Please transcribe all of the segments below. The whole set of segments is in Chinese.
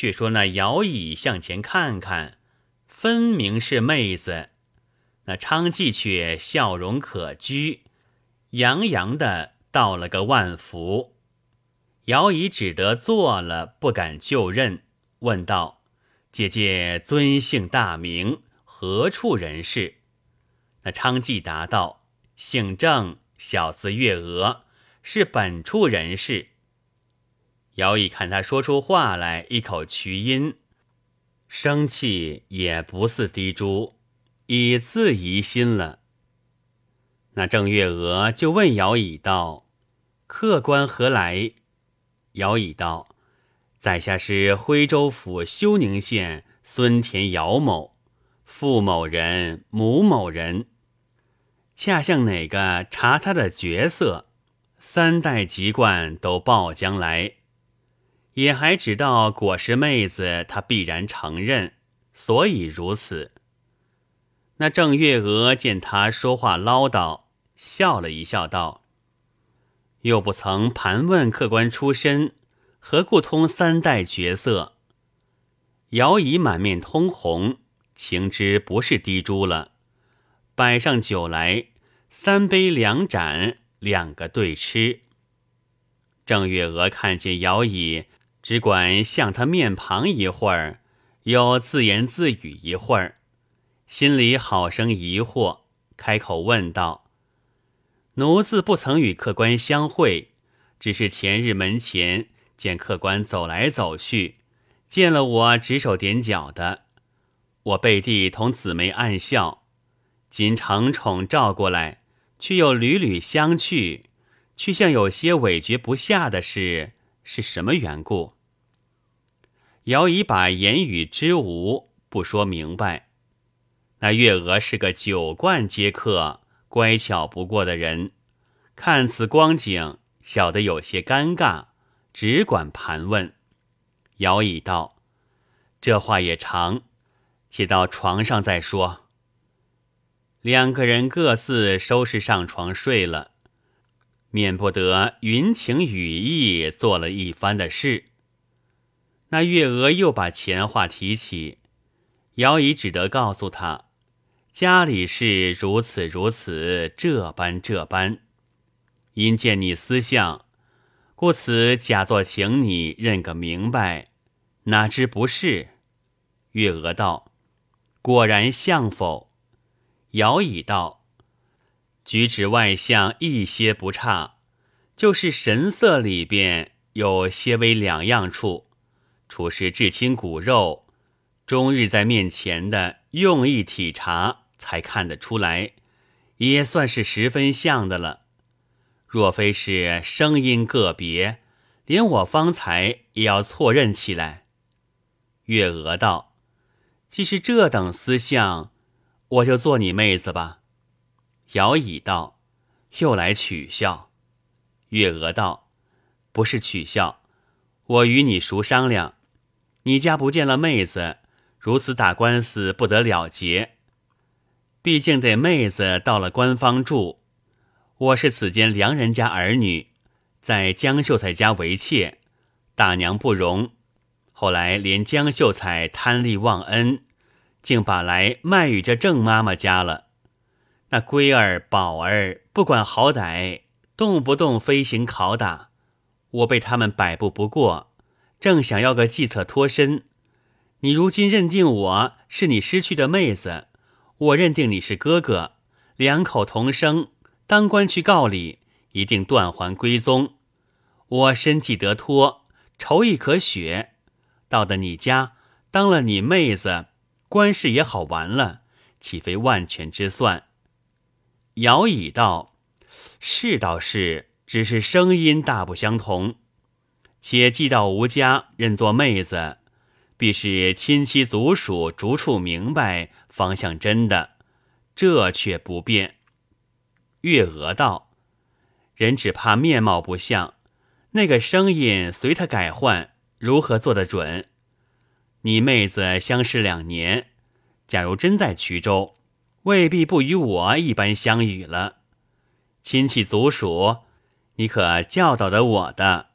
却说那姚乙向前看看，分明是妹子。那昌妓却笑容可掬，洋洋的道了个万福。姚乙只得坐了，不敢就任，问道：“姐姐尊姓大名？何处人士？”那昌妓答道：“姓郑，小字月娥，是本处人士。”姚乙看他说出话来，一口渠音，生气也不似滴珠，已自疑心了。那郑月娥就问姚乙道：“客官何来？”姚乙道：“在下是徽州府休宁县孙田姚某，父某人，母某人。恰向哪个查他的角色，三代籍贯都报将来。”也还知道果是妹子，她必然承认，所以如此。那郑月娥见他说话唠叨，笑了一笑，道：“又不曾盘问客官出身，何故通三代角色？”姚乙满面通红，情知不是滴珠了，摆上酒来，三杯两盏，两个对吃。郑月娥看见姚乙。只管向他面庞一会儿，又自言自语一会儿，心里好生疑惑，开口问道：“奴自不曾与客官相会，只是前日门前见客官走来走去，见了我指手点脚的，我背地同姊妹暗笑。今承宠召过来，却又屡屡相去，却像有些委决不下的事，是什么缘故？”姚乙把言语之无不说明白。那月娥是个酒惯接客、乖巧不过的人，看此光景，晓得有些尴尬，只管盘问。姚乙道：“这话也长，且到床上再说。”两个人各自收拾上床睡了，免不得云情雨意做了一番的事。那月娥又把前话提起，姚乙只得告诉他，家里是如此如此，这般这般。因见你思相，故此假作请你认个明白，哪知不是？月娥道：“果然相否？”姚乙道：“举止外相一些不差，就是神色里边有些微两样处。”处是至亲骨肉，终日在面前的用意体察，才看得出来，也算是十分像的了。若非是声音个别，连我方才也要错认起来。月娥道：“既是这等思相，我就做你妹子吧。”姚乙道：“又来取笑。”月娥道：“不是取笑，我与你熟商量。”你家不见了妹子，如此打官司不得了结。毕竟得妹子到了官方住。我是此间良人家儿女，在江秀才家为妾，大娘不容。后来连江秀才贪利忘恩，竟把来卖与这郑妈妈家了。那龟儿宝儿不管好歹，动不动飞行拷打，我被他们摆布不过。正想要个计策脱身，你如今认定我是你失去的妹子，我认定你是哥哥，两口同生，当官去告礼，一定断还归宗。我身既得脱，仇亦可雪，到的你家当了你妹子，官事也好完了，岂非万全之算？姚乙道：“是倒是，只是声音大不相同。”且寄到吴家认作妹子，必是亲戚族属逐处明白方向真的，这却不便。月娥道：“人只怕面貌不像，那个声音随他改换，如何做得准？你妹子相识两年，假如真在衢州，未必不与我一般相与了。亲戚族属，你可教导得我的。”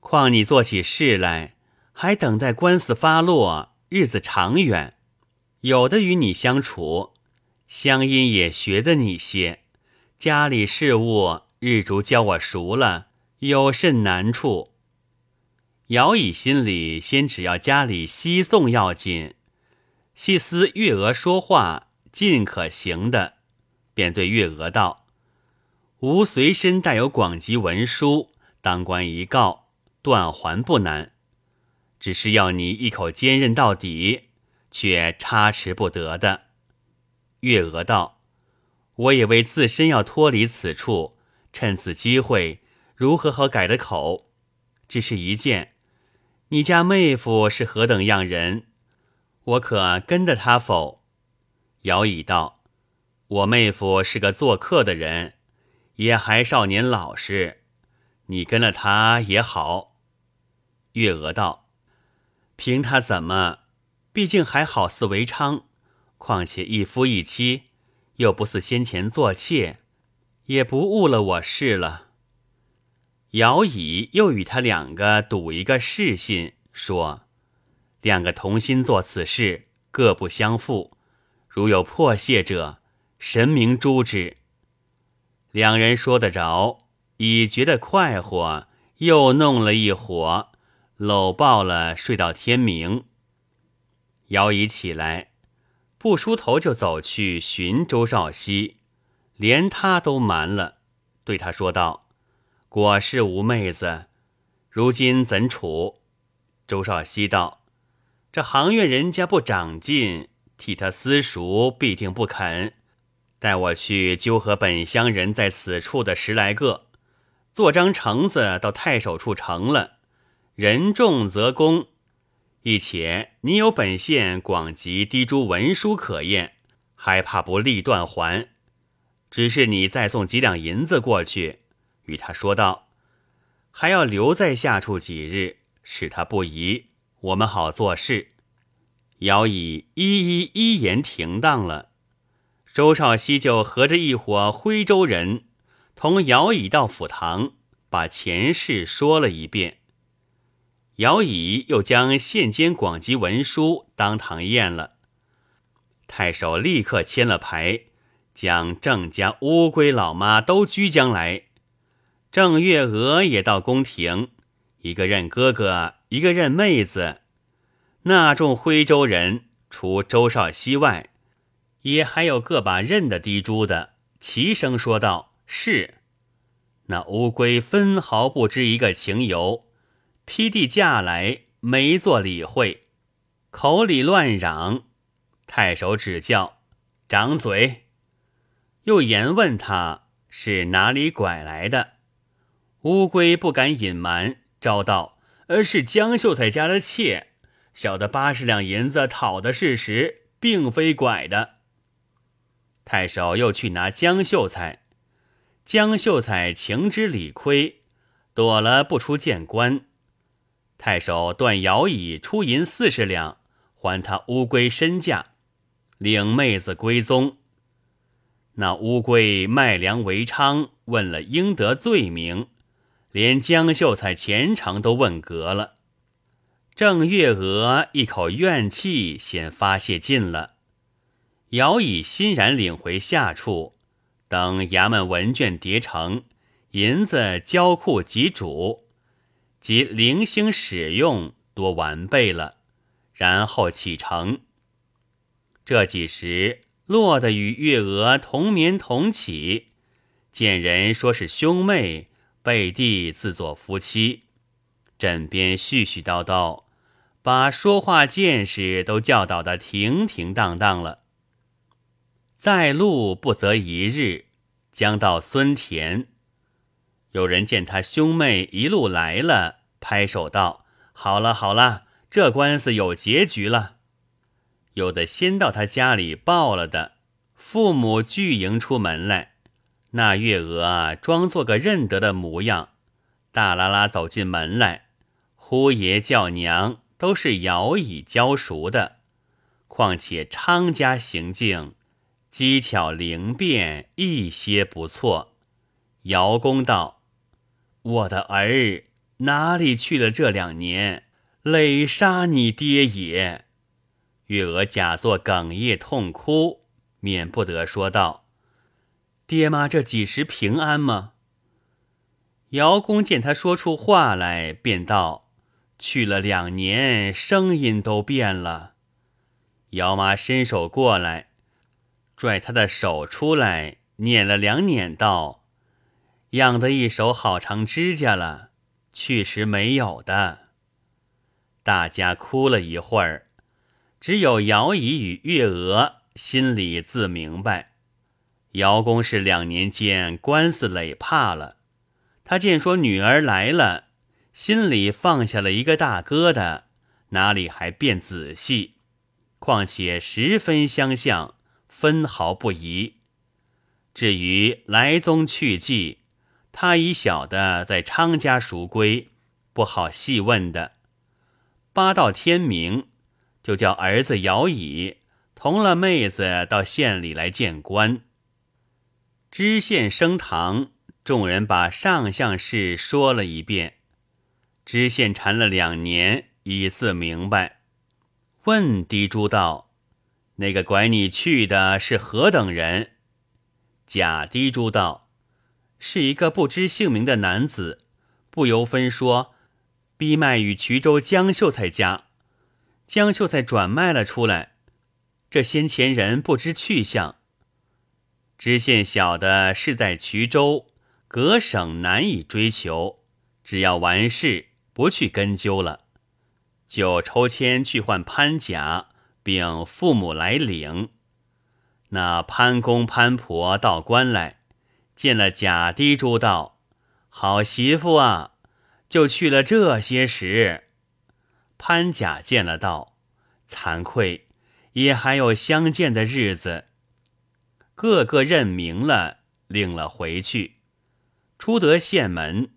况你做起事来，还等待官司发落，日子长远。有的与你相处，乡音也学得你些，家里事务日逐教我熟了，有甚难处？姚乙心里先只要家里西送要紧，细思月娥说话尽可行的，便对月娥道：“吾随身带有广集文书，当官一告，断还不难，只是要你一口坚韧到底。”却差池不得的。月娥道：“我也为自身要脱离此处，趁此机会，如何好改的口？只是一件，你家妹夫是何等样人？我可跟着他否？”姚乙道：“我妹夫是个做客的人，也还少年老实，你跟了他也好。”月娥道：“凭他怎么？”毕竟还好似为娼，况且一夫一妻，又不似先前做妾，也不误了我事了。姚乙又与他两个赌一个誓信，说两个同心做此事，各不相负。如有破谢者，神明诛之。两人说得着，已觉得快活，又弄了一伙，搂抱了，睡到天明。姚乙起来，不梳头就走去寻周少熙，连他都瞒了，对他说道：“果是吴妹子，如今怎处？”周少熙道：“这行院人家不长进，替他私塾必定不肯。带我去纠合本乡人在此处的十来个，做张橙子到太守处成了，人重则公。”一且你有本县广集滴珠文书可验，还怕不立断还？只是你再送几两银子过去，与他说道，还要留在下处几日，使他不疑，我们好做事。姚乙一一一言停当了。周少熙就合着一伙徽州人，同姚乙到府堂，把前事说了一遍。姚乙又将县监广集文书当堂验了，太守立刻签了牌，将郑家乌龟老妈都拘将来。郑月娥也到宫廷，一个认哥哥，一个认妹子。那众徽州人，除周少熙外，也还有个把认的滴珠的，齐声说道：“是。”那乌龟分毫不知一个情由。批地架来，没做理会，口里乱嚷。太守指教，掌嘴。又言问他是哪里拐来的。乌龟不敢隐瞒，招道：“呃，是江秀才家的妾。小的八十两银子讨的事实，并非拐的。”太守又去拿江秀才，江秀才情知理亏，躲了不出见官。太守断摇椅出银四十两，还他乌龟身价，领妹子归宗。那乌龟卖粮为娼，问了应得罪名，连江秀才前程都问革了。郑月娥一口怨气先发泄尽了，姚乙欣然领回下处，等衙门文卷叠成，银子交库即主。及零星使用多完备了，然后启程。这几时落得与月娥同眠同起，见人说是兄妹，背地自作夫妻，枕边絮絮叨叨，把说话见识都教导得停停当当了。在路不择一日，将到孙田。有人见他兄妹一路来了，拍手道：“好了好了，这官司有结局了。”有的先到他家里报了的，父母俱迎出门来。那月娥啊装作个认得的模样，大拉拉走进门来，呼爷叫娘都是姚乙教熟的，况且昌家行径机巧灵便，一些不错。姚公道。我的儿哪里去了？这两年累杀你爹也。”月娥假作哽咽痛哭，免不得说道：“爹妈这几时平安吗？”姚公见他说出话来，便道：“去了两年，声音都变了。”姚妈伸手过来，拽他的手出来，捻了两捻，道：“养的一手好长指甲了，去时没有的。”大家哭了一会儿。只有姚姨与月娥心里自明白，姚公是两年间官司累怕了。他见说女儿来了，心里放下了一个大疙瘩，哪里还辨仔细？况且十分相像，分毫不疑。至于来宗去迹，他已晓得在昌家赎归，不好细问的。八到天明。就叫儿子姚乙同了妹子到县里来见官。知县升堂，众人把上相事说了一遍。知县缠了两年，已似明白。问狄珠道：“那个拐你去的是何等人？”贾狄珠道：“是一个不知姓名的男子，不由分说，逼卖与衢州江秀才家。”江秀才转卖了出来，这先前人不知去向。知县晓得是在衢州，隔省难以追求，只要完事，不去根究了，就抽签去换潘甲，并父母来领。那潘公潘婆到官来，见了贾滴珠道：“好媳妇啊，就去了这些时。”潘甲见了道：“惭愧，也还有相见的日子。”个个认明了，领了回去。出得县门，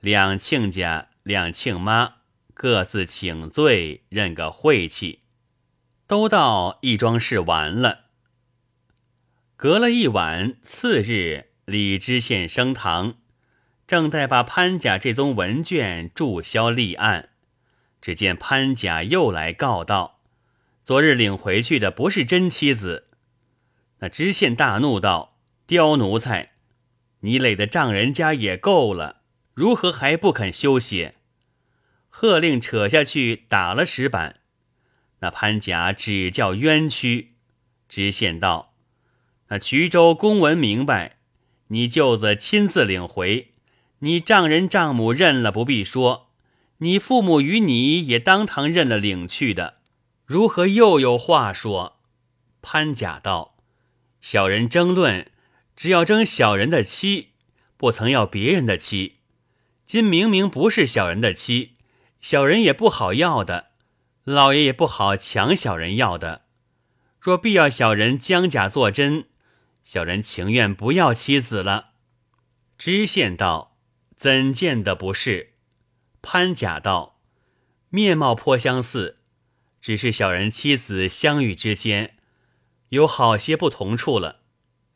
两亲家、两亲妈各自请罪，认个晦气。都到义庄事完了。隔了一晚，次日李知县升堂，正待把潘甲这宗文卷注销立案。只见潘甲又来告道：“昨日领回去的不是真妻子。”那知县大怒道：“刁奴才，你累的丈人家也够了，如何还不肯休息？”喝令扯下去打了石板。那潘甲只叫冤屈。知县道：“那衢州公文明白，你舅子亲自领回，你丈人丈母认了不必说。”你父母与你也当堂认了领去的，如何又有话说？潘甲道：“小人争论，只要争小人的妻，不曾要别人的妻。今明明不是小人的妻，小人也不好要的，老爷也不好抢小人要的。若必要小人将假作真，小人情愿不要妻子了。”知县道：“怎见得不是？”潘甲道：“面貌颇相似，只是小人妻子相遇之间，有好些不同处了。”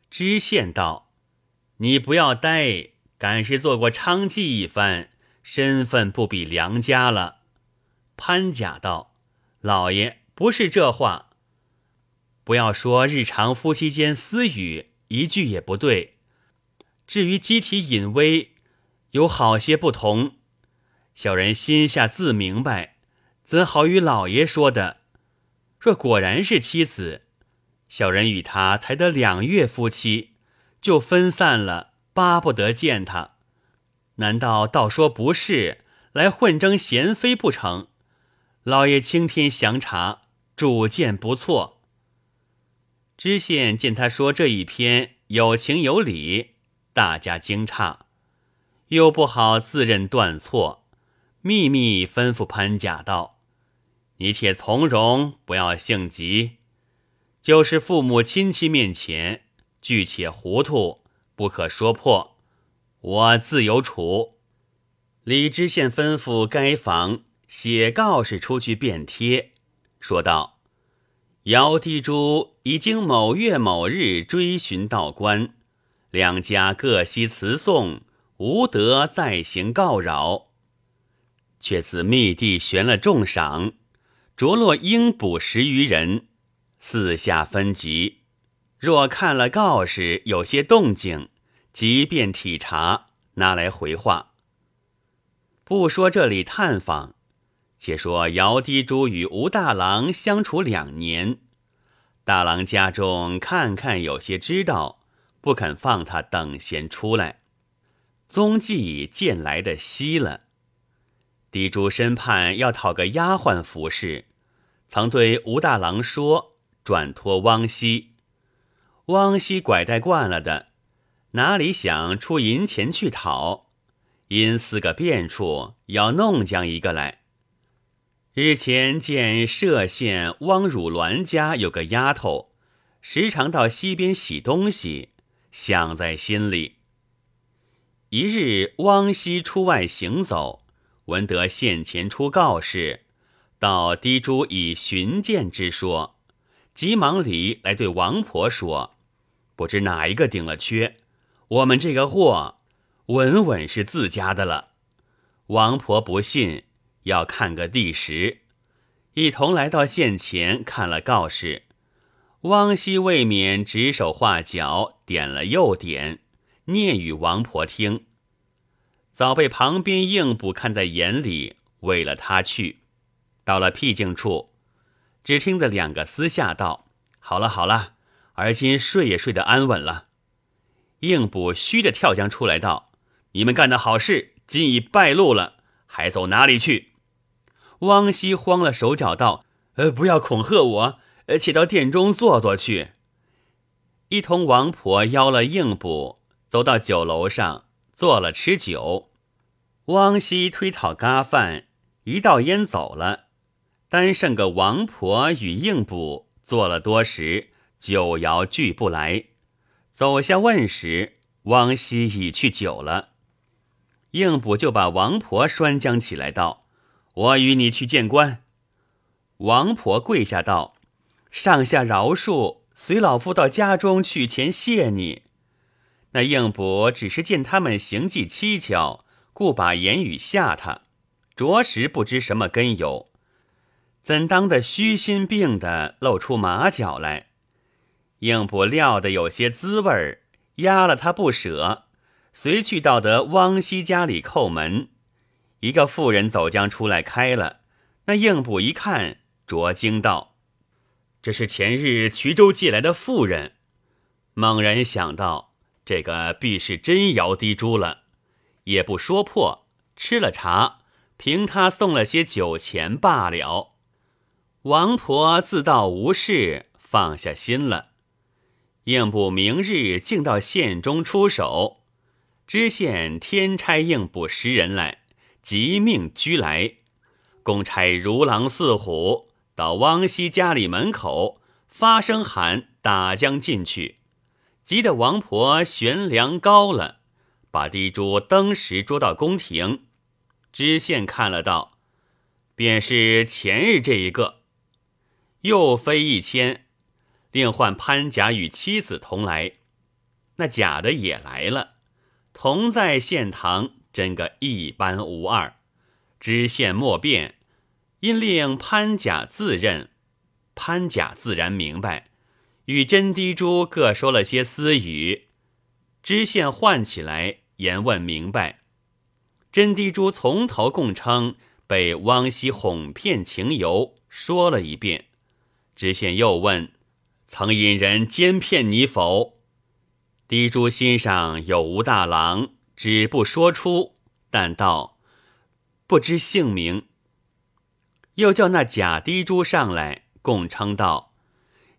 知县道：“你不要呆，敢是做过娼妓一番，身份不比良家了。”潘甲道：“老爷不是这话，不要说日常夫妻间私语，一句也不对。至于机体隐微，有好些不同。”小人心下自明白，怎好与老爷说的？若果然是妻子，小人与他才得两月夫妻，就分散了，巴不得见他。难道倒说不是，来混争贤妃不成？老爷青天详察，主见不错。知县见他说这一篇有情有理，大家惊诧，又不好自认断错。秘密吩咐潘甲道：“你且从容，不要性急。就是父母亲戚面前，拒且糊涂，不可说破。我自有处。”李知县吩咐该房写告示出去便贴，说道：“姚地珠已经某月某日追寻道观，两家各悉辞送，无得再行告扰。”却自密地悬了重赏，着落应捕十余人，四下分级。若看了告示有些动静，即便体察，拿来回话。不说这里探访，且说姚滴珠与吴大郎相处两年，大郎家中看看有些知道，不肯放他等闲出来，踪迹渐来的稀了。滴珠身畔要讨个丫鬟服侍，曾对吴大郎说，转托汪熙。汪西拐带惯了的，哪里想出银钱去讨？因四个变处，要弄将一个来。日前见歙县汪汝鸾家有个丫头，时常到溪边洗东西，想在心里。一日，汪西出外行走，闻得县前出告示，到滴珠以寻见之说，急忙里来对王婆说：“不知哪一个顶了缺，我们这个货。”稳稳是自家的了。王婆不信，要看个第时，一同来到县前看了告示。汪熙未免指手画脚，点了又点，念与王婆听。早被旁边应捕看在眼里，为了他去。到了僻静处，只听得两个私下道：“好了好了，而今睡也睡得安稳了。”应捕虚的跳将出来道。你们干的好事，今已败露了，还走哪里去？汪熙慌了手脚，道：“呃，不要恐吓我，呃，且到殿中坐坐去。”一同王婆邀了应捕，走到酒楼上坐了吃酒。汪熙推讨咖饭，一道烟走了，单剩个王婆与应捕坐了多时，酒肴俱不来。走下问时，汪熙已去久了。应捕就把王婆拴将起来，道：“我与你去见官。”王婆跪下道：“上下饶恕，随老夫到家中去前谢你。”那应捕只是见他们行迹蹊跷，故把言语吓他，着实不知什么根由，怎当的虚心病的露出马脚来？应捕料的有些滋味儿，压了他不舍。随去到得汪西家里叩门，一个妇人走将出来开了。那应捕一看，着惊道：“这是前日衢州寄来的妇人。”猛然想到，这个必是真姚滴珠了，也不说破，吃了茶，凭他送了些酒钱罢了。王婆自道无事，放下心了。应捕明日竟到县中出手。知县天差应捕十人来，即命拘来。公差如狼似虎到汪西家里门口，发声喊打将进去。急得王婆悬梁高了，把地珠登时捉到宫廷。知县看了道：“便是前日这一个。”又飞一千，另唤潘甲与妻子同来。那假的也来了。同在县堂，真个一般无二。知县莫辩，因令潘甲自认。潘甲自然明白，与真滴珠各说了些私语。知县唤起来，言问明白。真滴珠从头供称被汪西哄骗情由，说了一遍。知县又问：曾引人奸骗你否？滴珠心上有吴大郎，只不说出，但道不知姓名。又叫那假滴珠上来，共称道：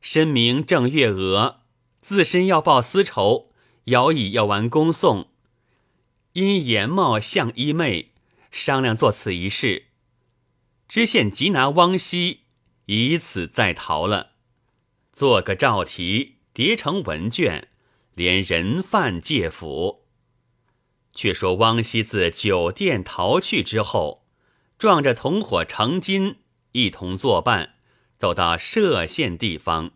身名郑月娥，自身要报私仇，摇椅要玩恭送，因颜貌像一妹，商量做此一事。知县即拿汪熙，以此再逃了，做个诏题，叠成文卷。连人犯借府。却说汪熙自酒店逃去之后，撞着同伙成金一同作伴，走到歙县地方，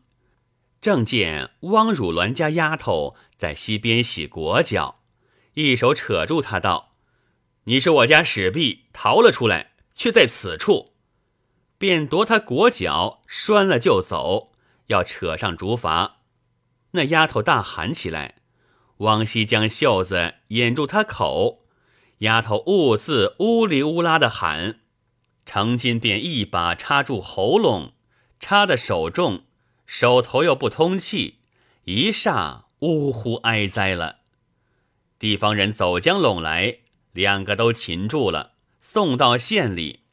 正见汪汝鸾家丫头在溪边洗裹脚，一手扯住他道：“你是我家使婢，逃了出来，却在此处，便夺他裹脚拴了就走，要扯上竹筏。那丫头大喊起来，汪西将袖子掩住她口，丫头兀自呜里呜啦的喊，程金便一把插住喉咙，插的手重，手头又不通气，一霎呜呼哀哉了。地方人走将拢来，两个都擒住了，送到县里。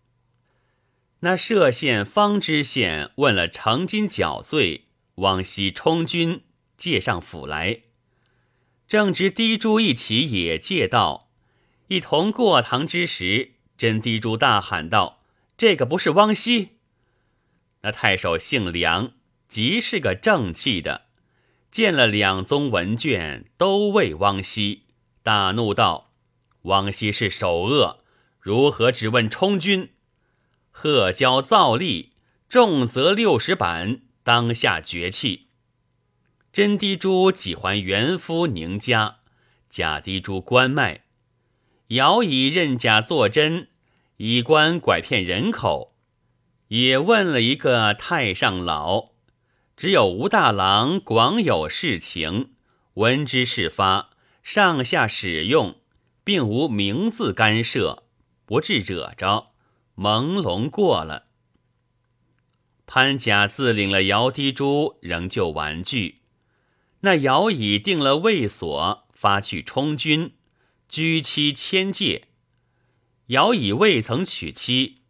那歙县、方知县问了程金缴罪，往西充军，借上府来。正值滴珠一起也借道，一同过堂之时，真滴珠大喊道：“这个不是汪熙？”那太守姓梁，极是个正气的，见了两宗文卷，都为汪熙。大怒道：“汪熙是首恶，如何只问充军？贺交造例，重则六十板，当下绝气。”真滴珠几还元夫宁家，假滴珠关卖，姚以认假作真，以官拐骗人口。也问了一个太上老，只有吴大郎广有事情，闻之事发。上下使用，并无名字干涉，不致惹着，朦胧过了。潘甲自领了姚滴珠，仍旧玩具。那姚已定了卫所，发去充军，居妻千界。姚已未曾娶妻，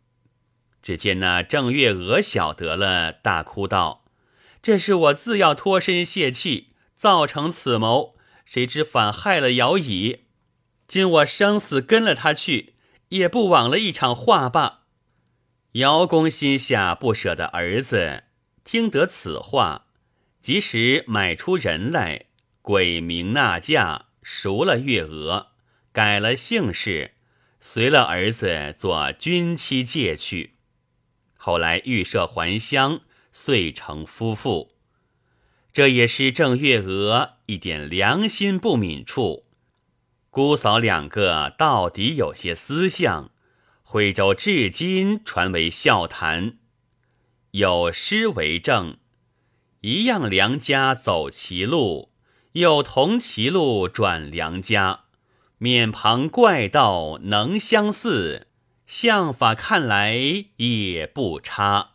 只见那郑月娥晓得了，大哭道：“这是我自要脱身泄气，造成此谋。”谁知反害了姚乙，今我生死跟了他去，也不枉了一场话罢。姚公心下不舍得儿子，听得此话，即时买出人来，鬼名纳嫁，赎了月娥，改了姓氏，随了儿子做军妻借去。后来预设还乡，遂成夫妇。这也是郑月娥一点良心不泯处，姑嫂两个到底有些私相，徽州至今传为笑谈。有诗为证：一样良家走歧路，又同歧路转良家。面庞怪道能相似，相法看来也不差。